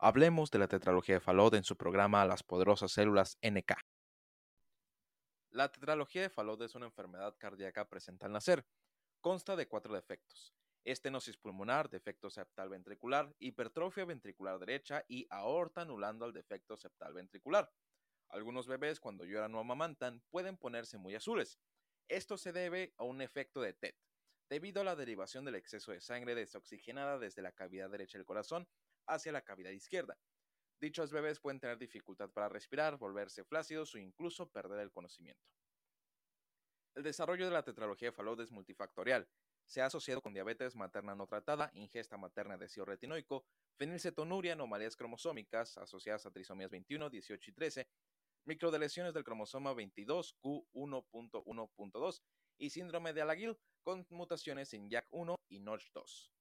Hablemos de la tetralogía de Fallot en su programa Las poderosas células NK. La tetralogía de Fallot es una enfermedad cardíaca presente al nacer. Consta de cuatro defectos: estenosis pulmonar, defecto septal ventricular, hipertrofia ventricular derecha y aorta anulando al defecto septal ventricular. Algunos bebés cuando lloran o amamantan pueden ponerse muy azules. Esto se debe a un efecto de TET, debido a la derivación del exceso de sangre desoxigenada desde la cavidad derecha del corazón hacia la cavidad izquierda. Dichos bebés pueden tener dificultad para respirar, volverse flácidos o incluso perder el conocimiento. El desarrollo de la tetralogía de Fallot es multifactorial. Se ha asociado con diabetes materna no tratada, ingesta materna de ácido retinoico, fenilcetonuria, anomalías cromosómicas asociadas a trisomías 21, 18 y 13, microdeleciones del cromosoma 22q1.1.2 y síndrome de Alaguil con mutaciones en JAK1 y NOTCH2.